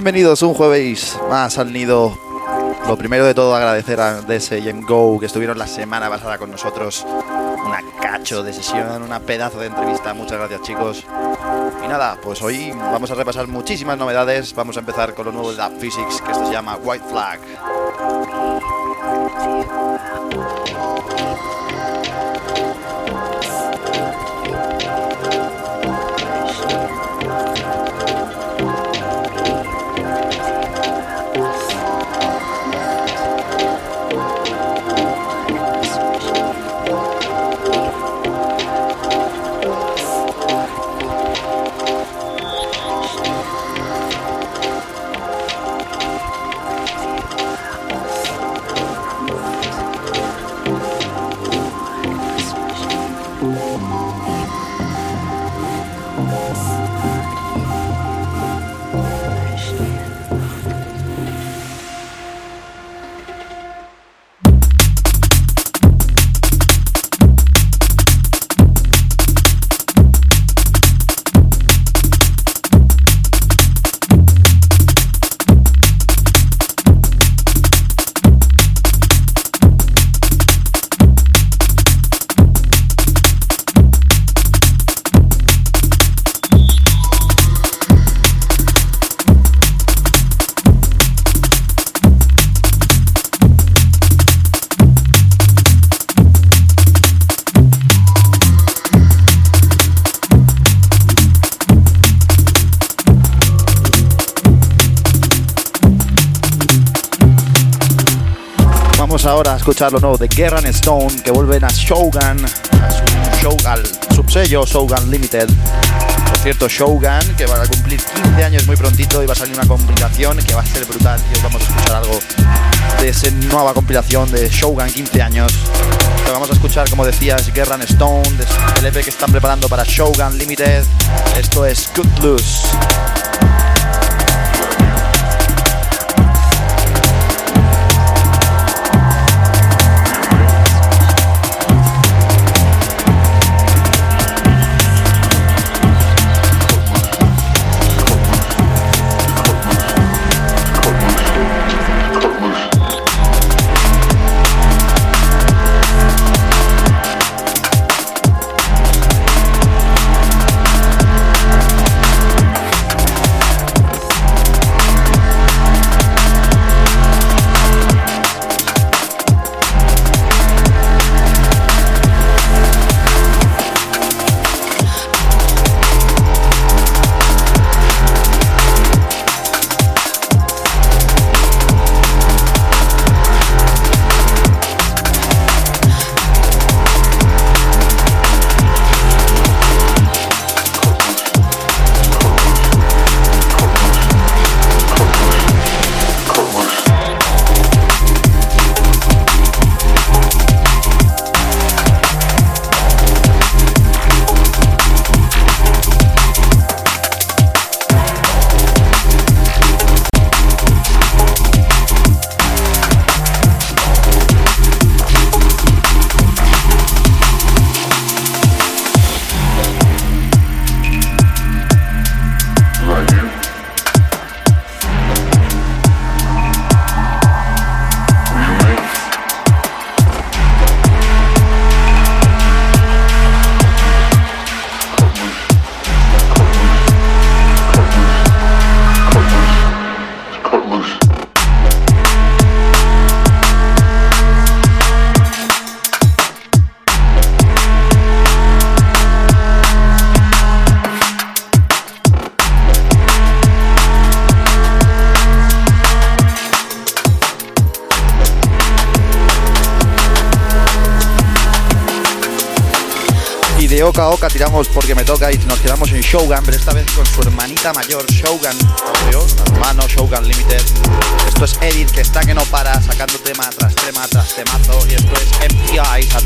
Bienvenidos un jueves más al nido. Lo primero de todo agradecer a DS y Go que estuvieron la semana pasada con nosotros. Una cacho de sesión, una pedazo de entrevista. Muchas gracias chicos. Y nada, pues hoy vamos a repasar muchísimas novedades. Vamos a empezar con lo nuevo de Lab Physics, que esto se llama White Flag. Escuchar lo nuevo de Guerra Stone, que vuelven a Shogun, a su al subsello Shogun Limited. Por cierto, Shogun, que va a cumplir 15 años muy prontito y va a salir una compilación que va a ser brutal. Y os vamos a escuchar algo de esa nueva compilación de Shogun 15 años. Vamos a escuchar, como decías, Guerra Stone, el EP que están preparando para Shogun Limited. Esto es Good Loose. Porque me toca y nos quedamos en Shogun, pero esta vez con su hermanita mayor, Shogun, hermano Shogun Limited. Esto es Edit, que está que no para, sacando tema tras tema tras temazo, y esto es a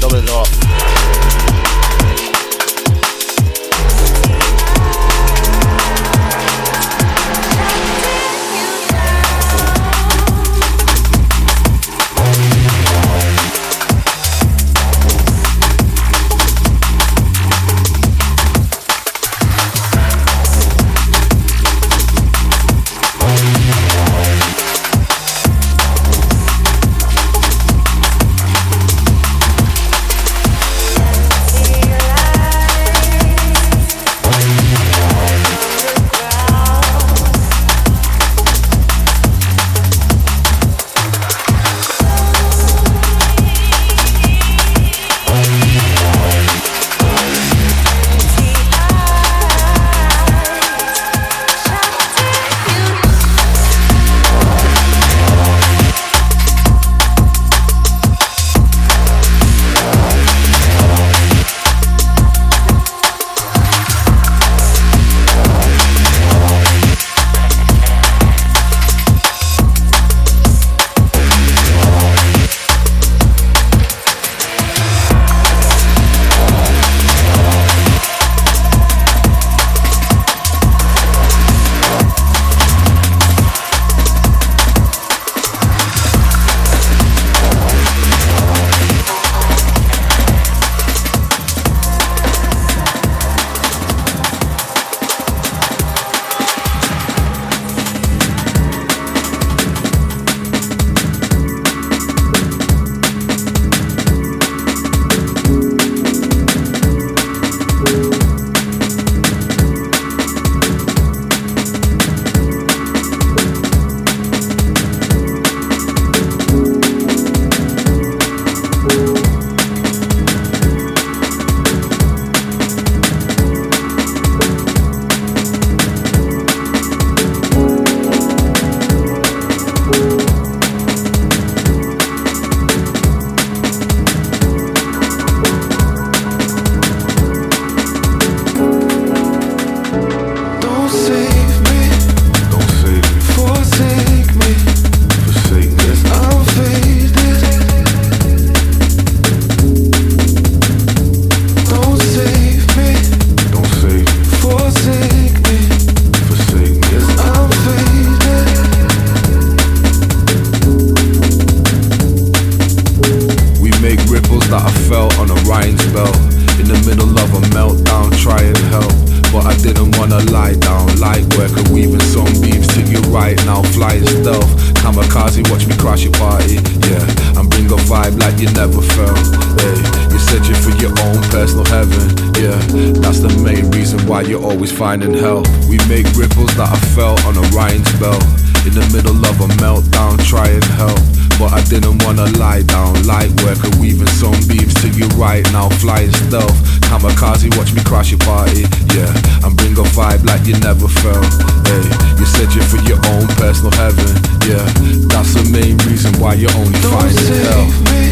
that I felt on a writing belt. In the middle of a meltdown, trying help. But I didn't wanna lie down, light worker, weaving some beams to you right now, flying stealth. Kamikaze, watch me crash your party, yeah. And bring a vibe like you never felt, hey. You're searching for your own personal heaven, yeah. That's the main reason why you're always finding hell. We make ripples that I felt on a writing belt. In the middle of a meltdown, trying help. But I didn't wanna lie down. Light worker weaving some beams to you right now. Flying stealth. Kamikaze, watch me crash your party. Yeah, and bring a vibe like you never felt. Hey, you said you're searching for your own personal heaven. Yeah, that's the main reason why you're only Don't finding save hell. me,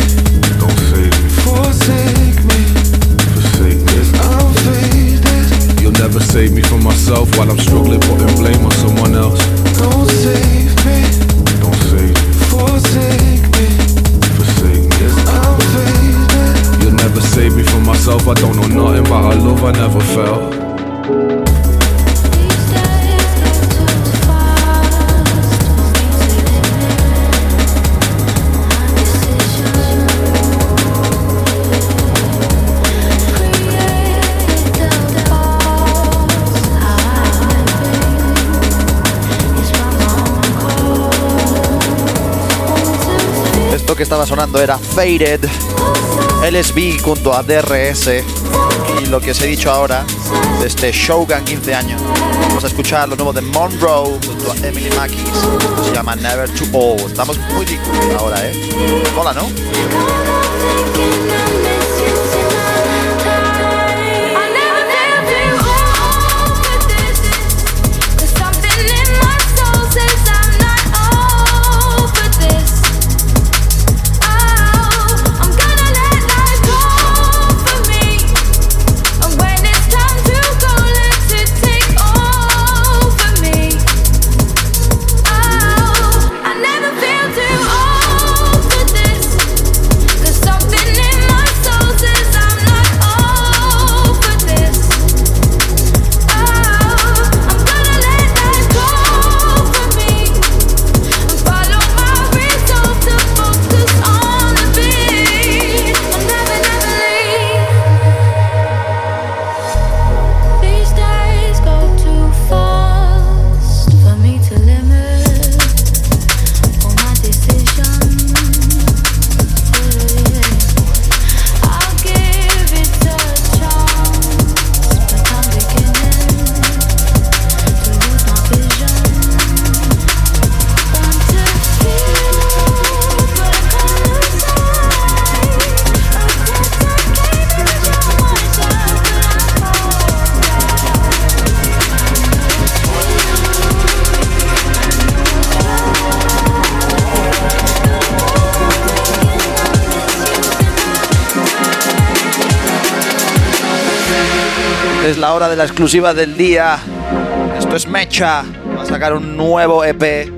Don't save me, forsake me, forsake me. I'm faded. You'll never save me from myself while I'm struggling, putting blame on someone else. Don't save me, I don't know nothing about a love I never felt. Que estaba sonando era Faded, LSB junto a DRS y lo que os he dicho ahora de este Shogun 15 años. Vamos a escuchar lo nuevo de Monroe junto a Emily Mackis. Se llama Never Too Old. Estamos muy ahora, ¿eh? Hola, ¿no? La exclusiva del día. Esto es Mecha. Va a sacar un nuevo EP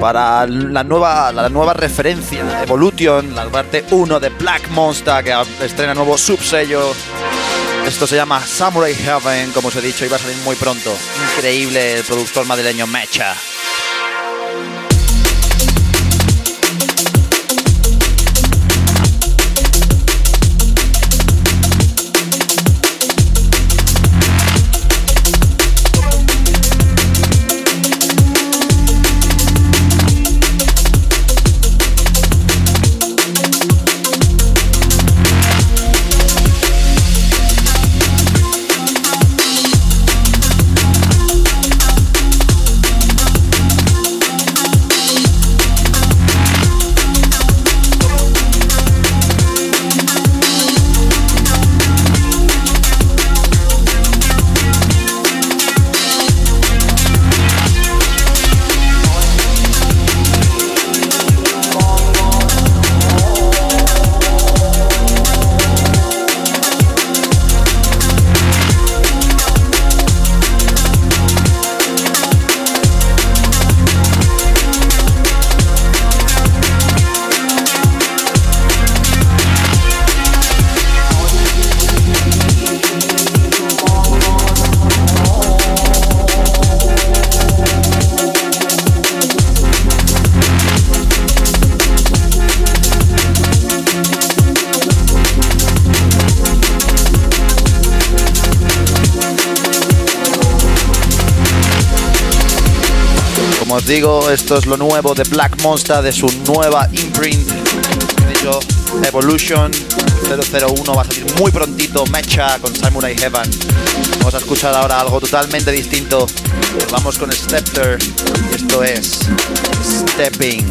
para la nueva, la nueva referencia, Evolution, la parte 1 de Black Monster, que estrena nuevo subsello. Esto se llama Samurai Heaven, como os he dicho, y va a salir muy pronto. Increíble el productor madrileño Mecha. Digo, esto es lo nuevo de Black Monster, de su nueva imprint, Evolution 001 va a salir muy prontito, Mecha con Samurai Heaven. Vamos a escuchar ahora algo totalmente distinto. Vamos con Stepter. Esto es Stepping.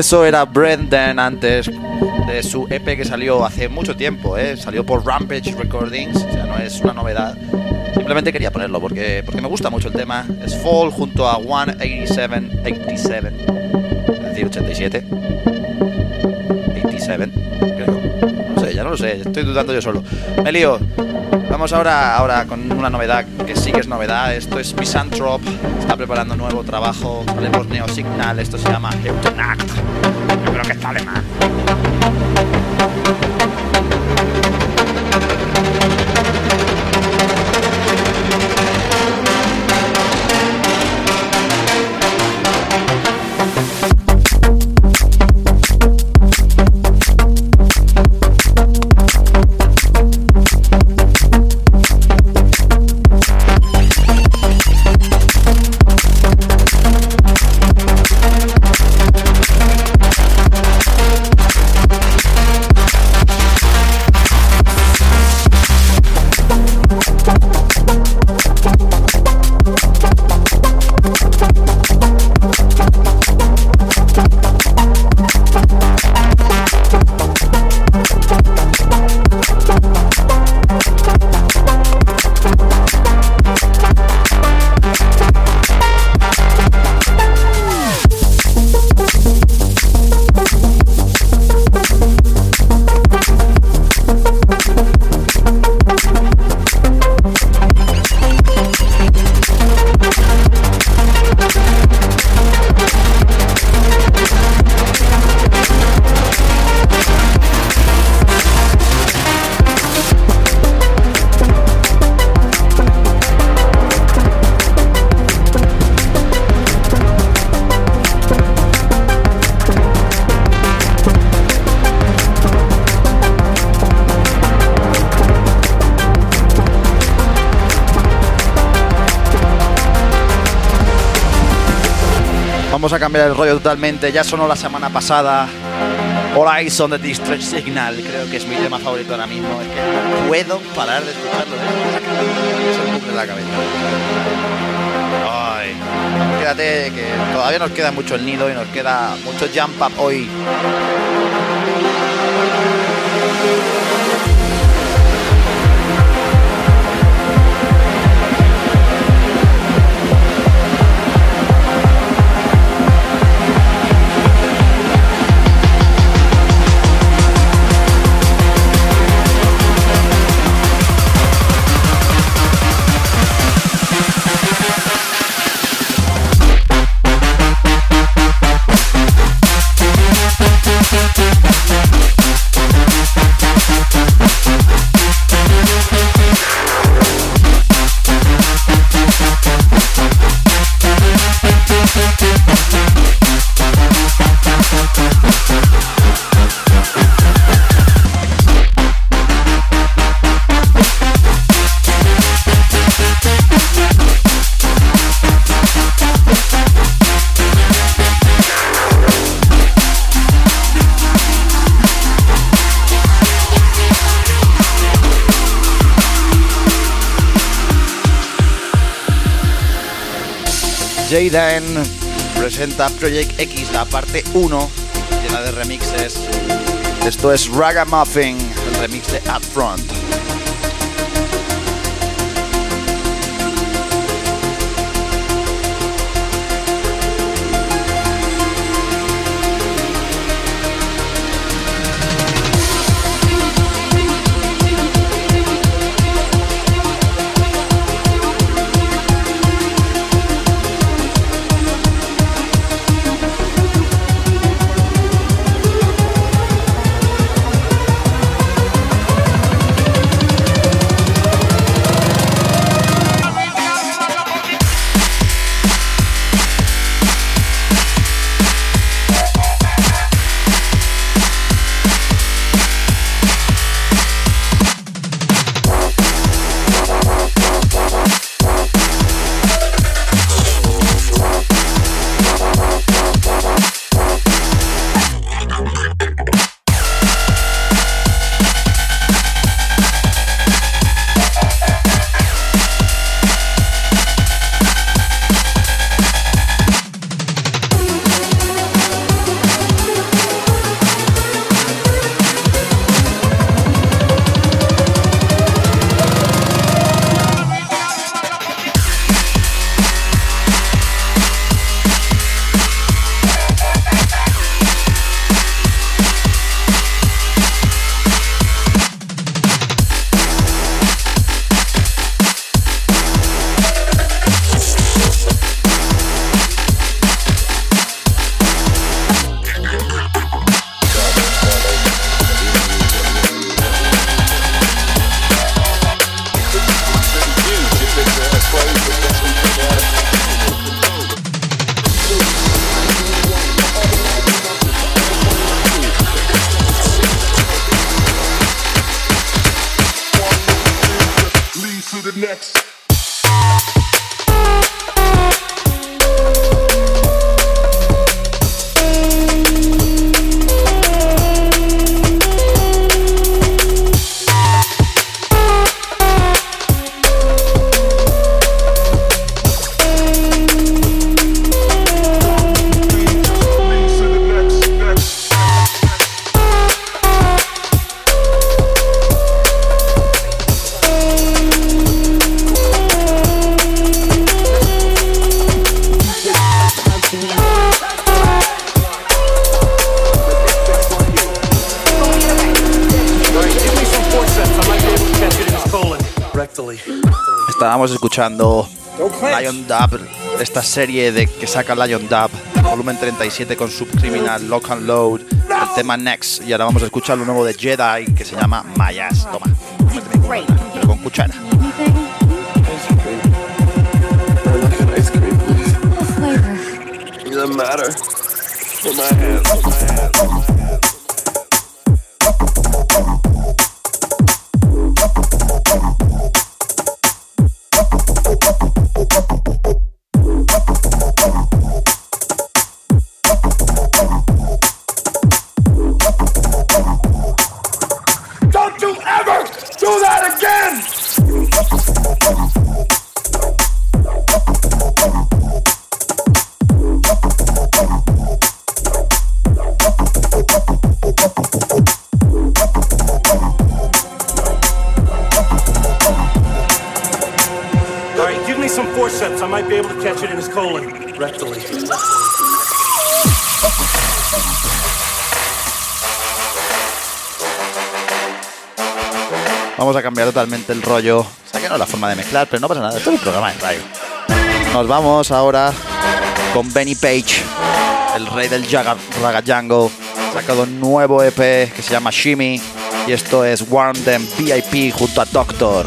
Eso era Brendan antes de su EP que salió hace mucho tiempo, ¿eh? salió por Rampage Recordings, o sea, no es una novedad. Simplemente quería ponerlo porque, porque me gusta mucho el tema. Es Fall junto a 187, 87, es decir, 87. 87, creo. No estoy dudando yo solo. Me lío. Vamos ahora, ahora con una novedad que sí que es novedad. Esto es Misanthrope, está preparando nuevo trabajo. Sale Neo Signal, esto se llama Euthanact. Yo creo que está alemán. Cambiar el rollo totalmente. Ya sonó la semana pasada. All Eyes on the Distress Signal. Creo que es mi tema favorito ahora mismo. Es que no puedo parar de escucharlo. ¿eh? Bucle de la cabeza. Ay. Quédate que todavía nos queda mucho el nido y nos queda mucho jump up hoy. Presenta Project X, la parte 1, llena de remixes. Esto es Ragamuffin, el remix de Upfront. Escuchando Lion Dub, esta serie de que saca Lion Dub, volumen 37 con Subcriminal, Lock and Load, el tema Next. Y ahora vamos a escuchar lo nuevo de Jedi que se llama Mayas. Toma, con cuchara. Doesn't matter. El rollo. O que no la forma de mezclar, pero no pasa nada. Esto es programa de radio. Nos vamos ahora con Benny Page, el rey del Jaga- sacado un nuevo EP que se llama Shimmy. Y esto es Warm VIP junto a Doctor.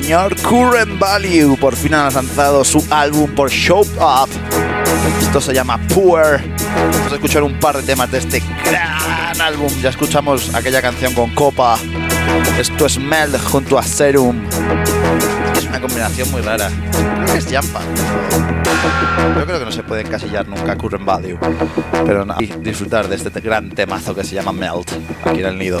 Señor Current Value por fin ha lanzado su álbum por Show Up. Esto se llama Poor. Vamos a escuchar un par de temas de este gran álbum. Ya escuchamos aquella canción con Copa. Esto es Mel junto a Serum. Es una combinación muy rara. Es Jampa. Yo creo que no se puede encasillar nunca Current Value. Pero nada, y disfrutar de este gran temazo que se llama Melt aquí en el nido.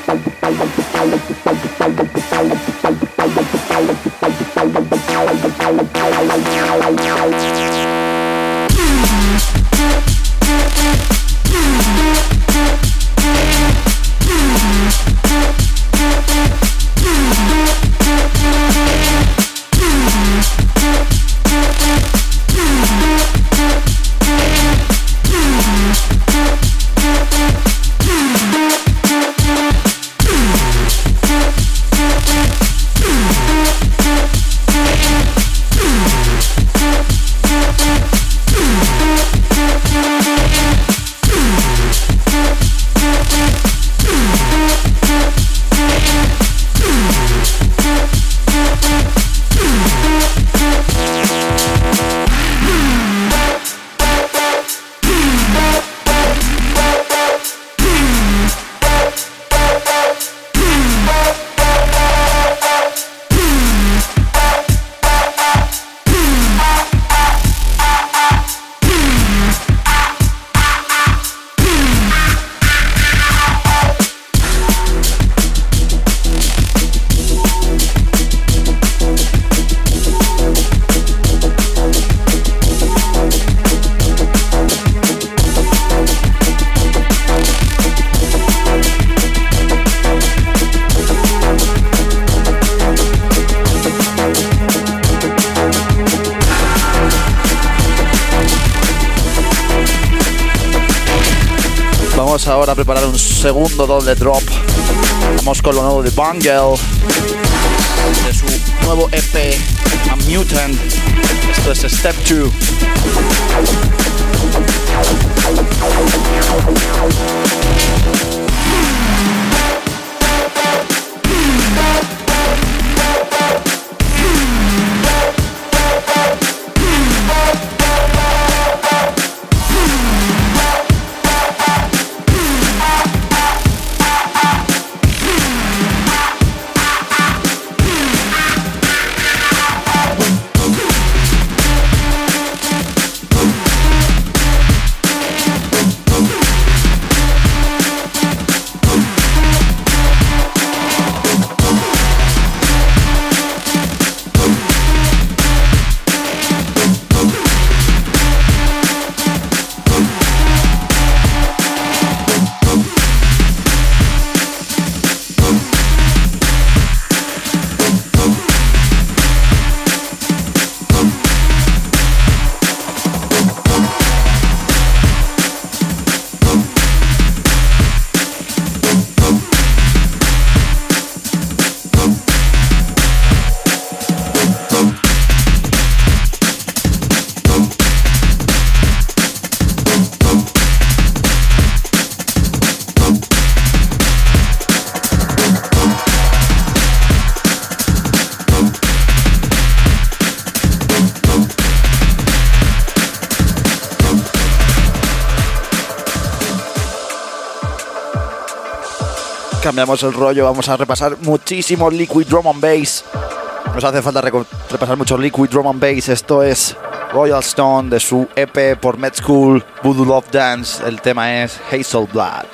segundo doble drop. Vamos con lo nuevo de Bungle. De su nuevo EP, A Mutant. Esto es Step 2. Cambiamos el rollo, vamos a repasar muchísimo Liquid Drum and Bass. Nos hace falta repasar mucho Liquid Drum and Bass. Esto es Royal Stone de su EP por Med School, Voodoo Love Dance. El tema es Hazel Blood.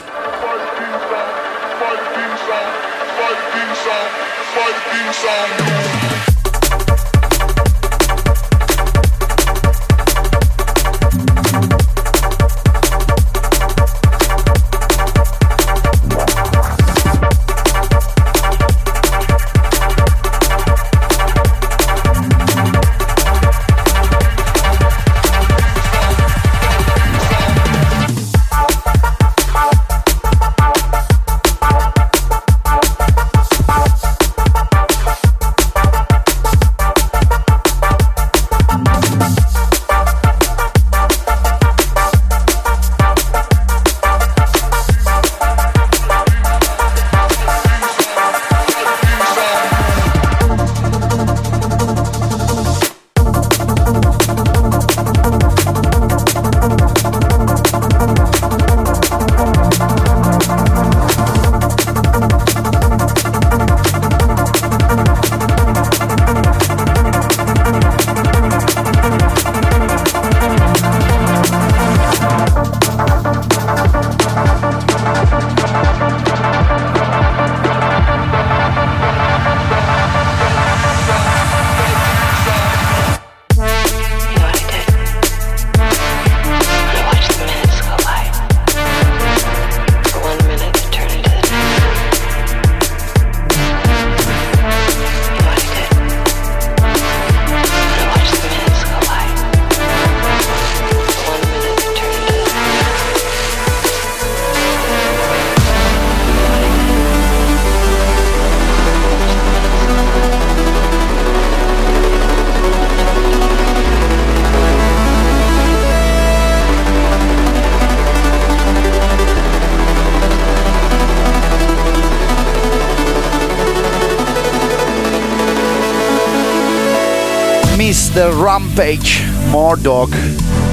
Mr. Rampage Mordog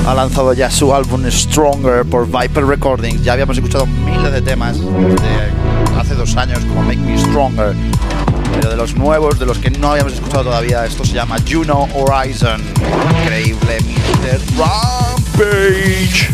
ha lanzado ya su álbum Stronger por Viper Recordings. Ya habíamos escuchado miles de temas de hace dos años como Make Me Stronger. Pero de los nuevos, de los que no habíamos escuchado todavía, esto se llama Juno Horizon. Increíble, Mr. Rampage.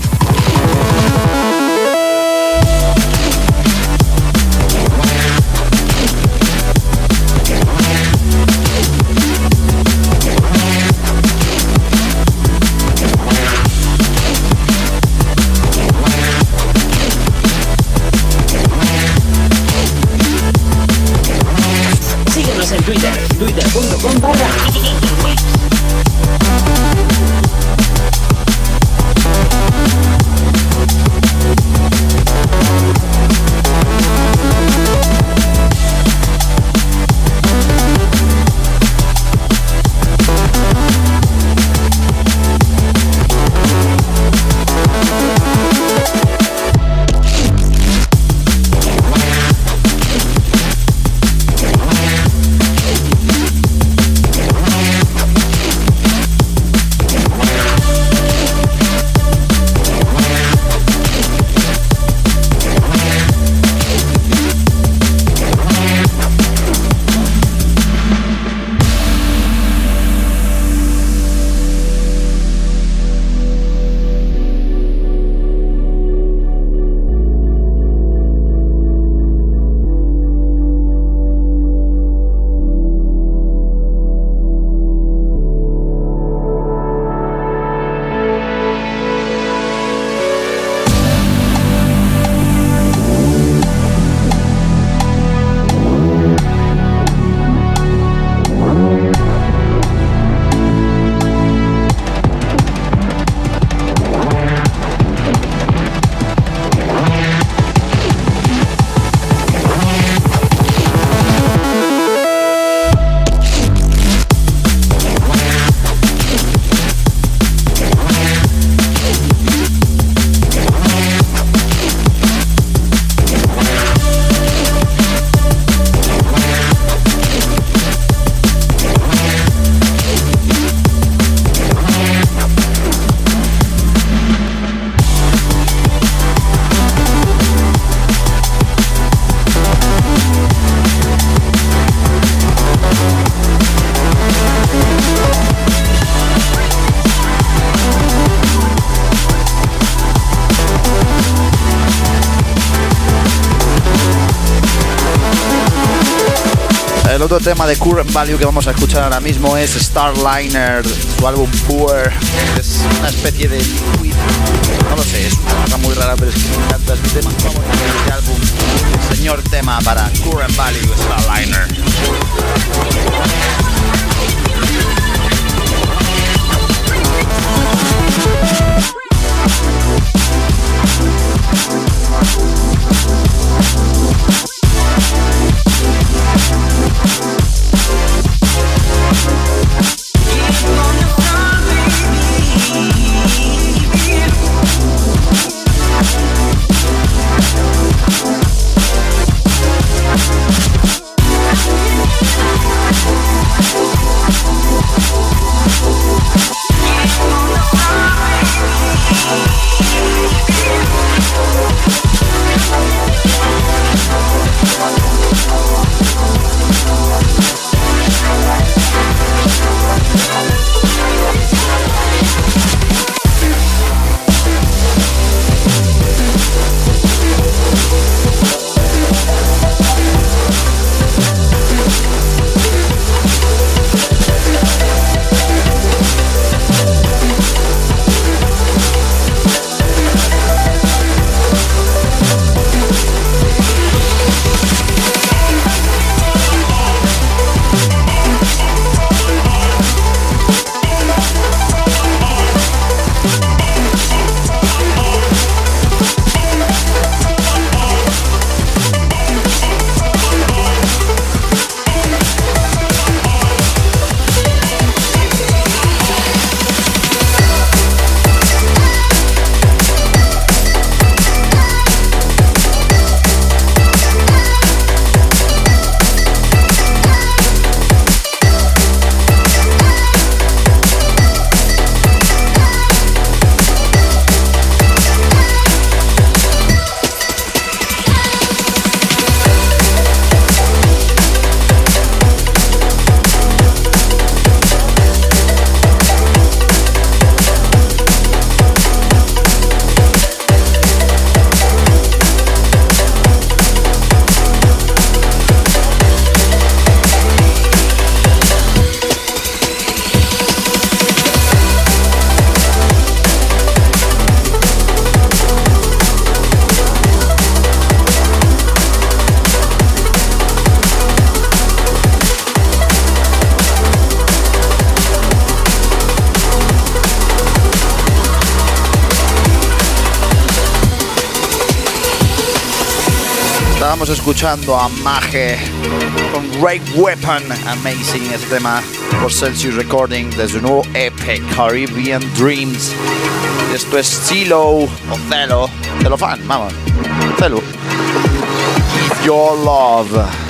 Tema de Current Value que vamos a escuchar ahora mismo es Starliner, su álbum Poor. Es una especie de liquid. No lo sé, es una cosa muy rara, pero es que me encanta este tema. Vamos a ver este álbum. Señor tema para Current Value, Starliner. Escuchando a Mage con Rape Weapon, amazing este tema por Celsius Recording de su nuevo EP Caribbean Dreams. Esto es Celo o Celo, Celofan, vamos, Celo. Your Love.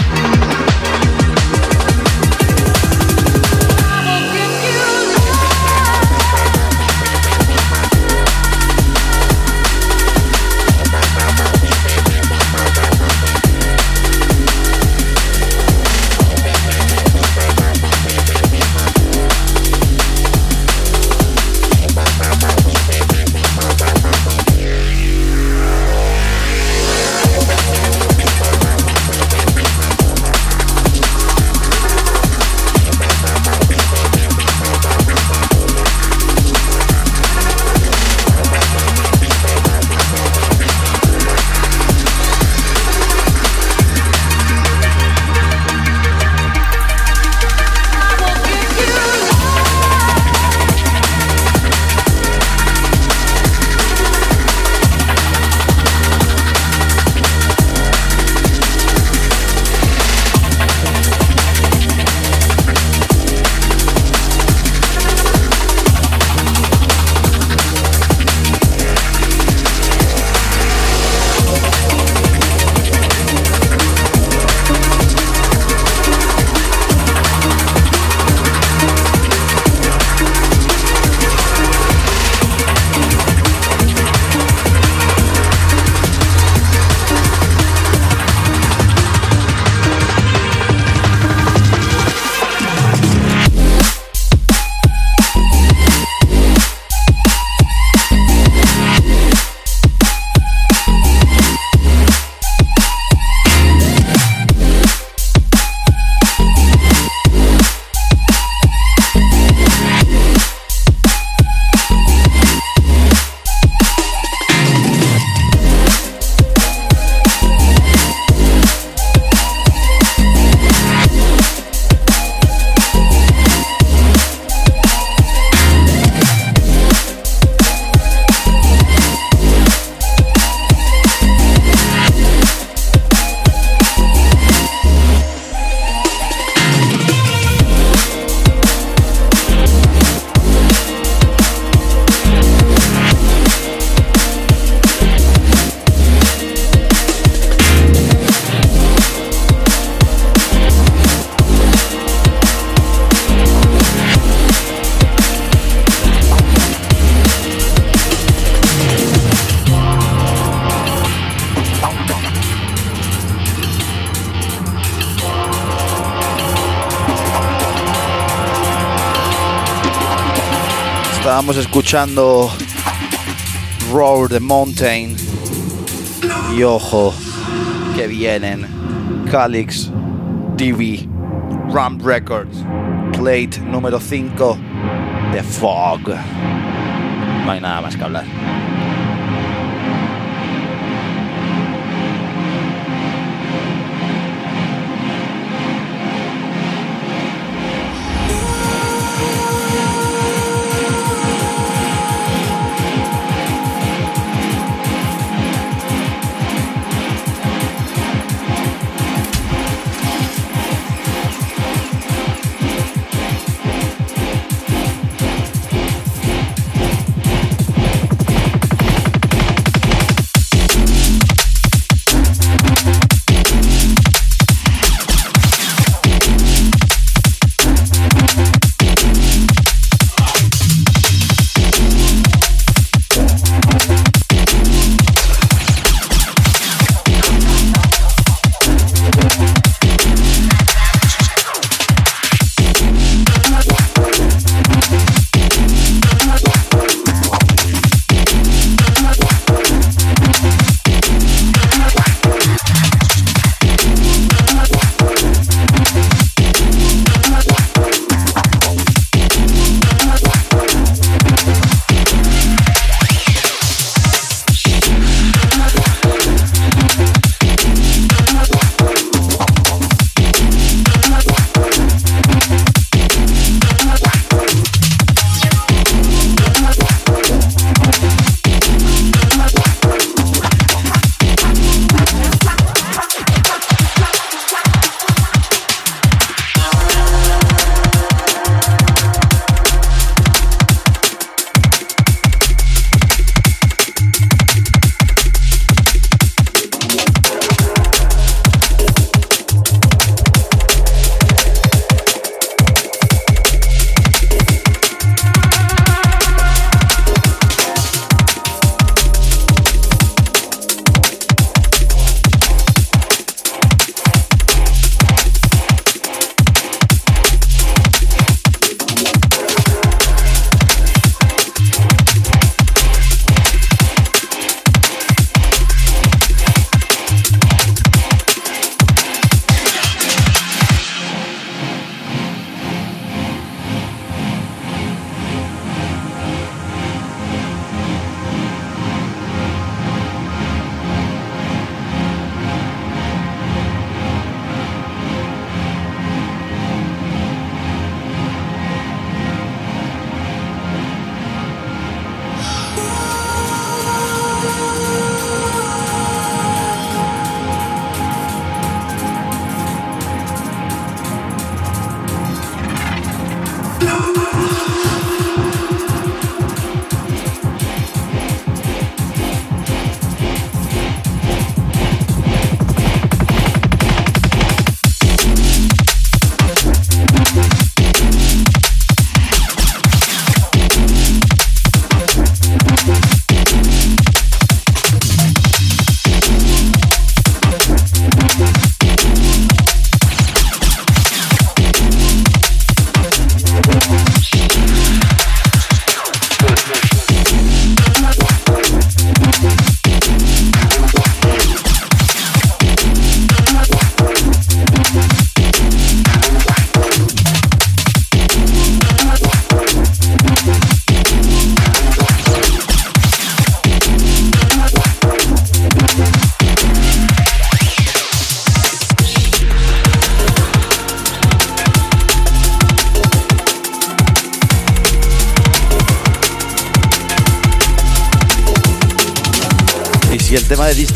Estábamos escuchando Roar the Mountain. Y ojo, que vienen Calix, TV, Ramp Records, Plate número 5, The Fog. No hay nada más que hablar.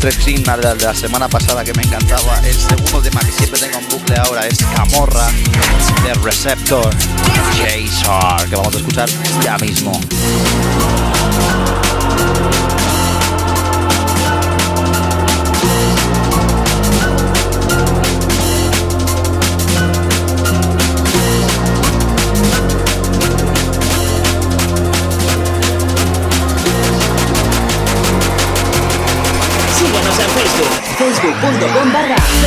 De la semana pasada que me encantaba, el segundo tema que siempre tengo en bucle ahora es Camorra de Receptor Jason, que vamos a escuchar ya mismo.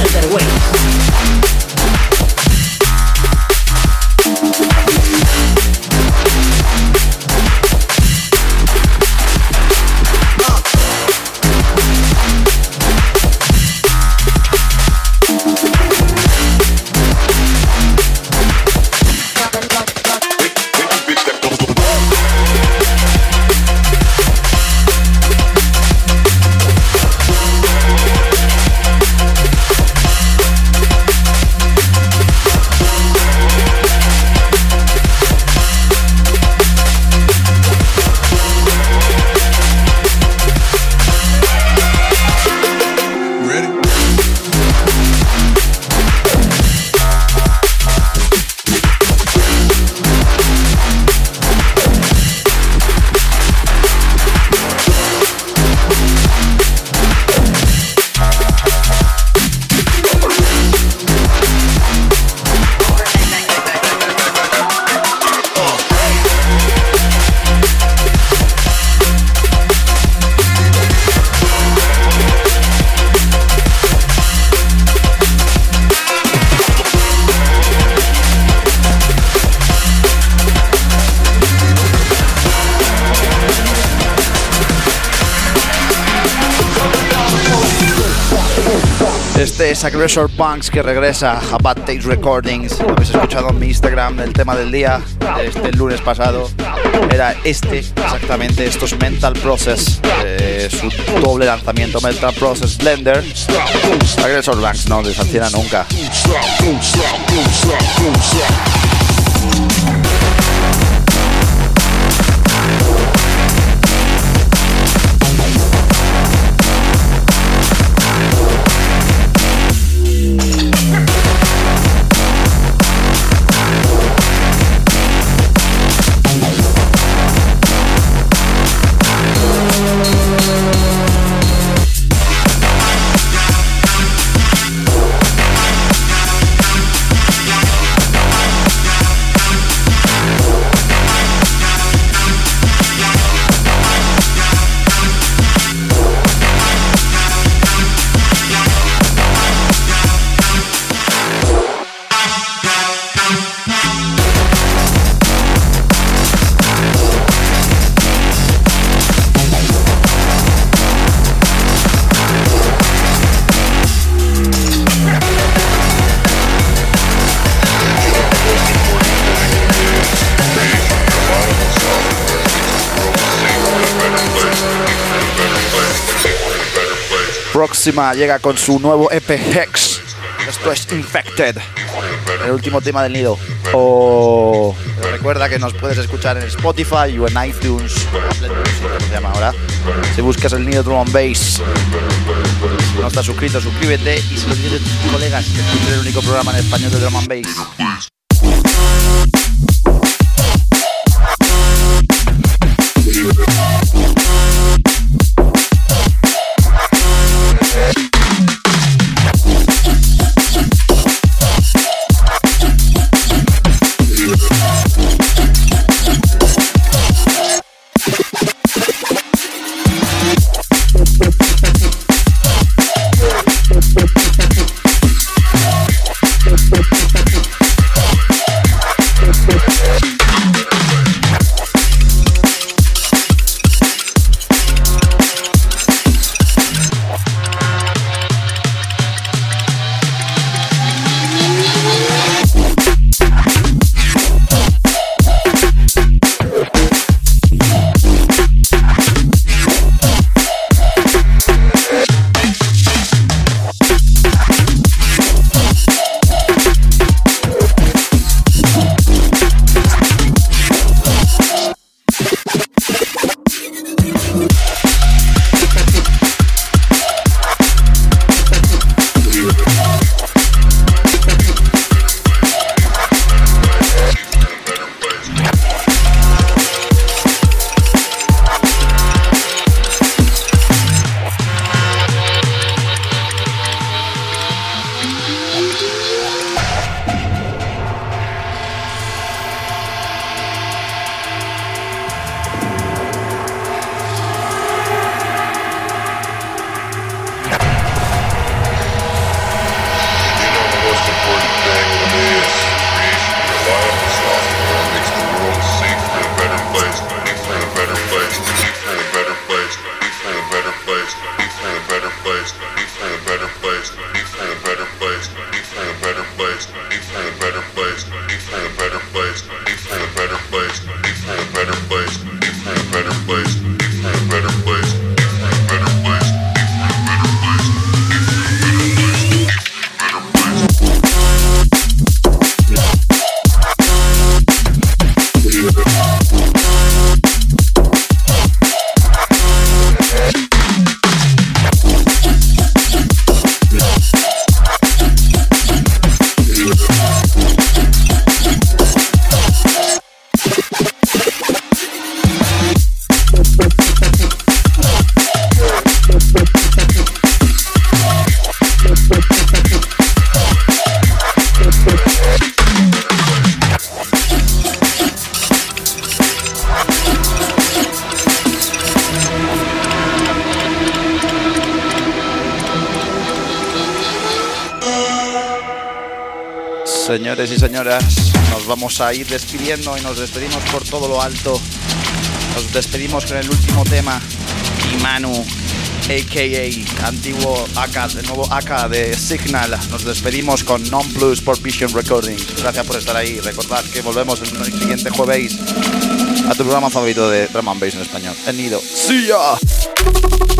said that it weighs. Aggressor Punks que regresa a Bad Taste Recordings. Habéis escuchado en mi Instagram. El tema del día, este lunes pasado, era este, exactamente. Esto es Mental Process, eh, su doble lanzamiento Mental Process Blender. Aggressor Punks no desancina nunca. Próxima llega con su nuevo EP Hex. Esto es Infected, el último tema del nido. O recuerda que nos puedes escuchar en Spotify o en iTunes, como se llama ahora. Si buscas el nido Drum and Bass. Si no estás suscrito, suscríbete y si lo a tus colegas que escuchen el único programa en español de Drum and Bass. Señores y señoras, nos vamos a ir despidiendo y nos despedimos por todo lo alto. Nos despedimos con el último tema, Imanu, a.k.a. antiguo AK, el nuevo AK de Signal. Nos despedimos con Non Plus por Vision Recordings. Gracias por estar ahí. Recordad que volvemos el siguiente jueves a tu programa favorito de drum and bass en español, El Nido. ¡See ya!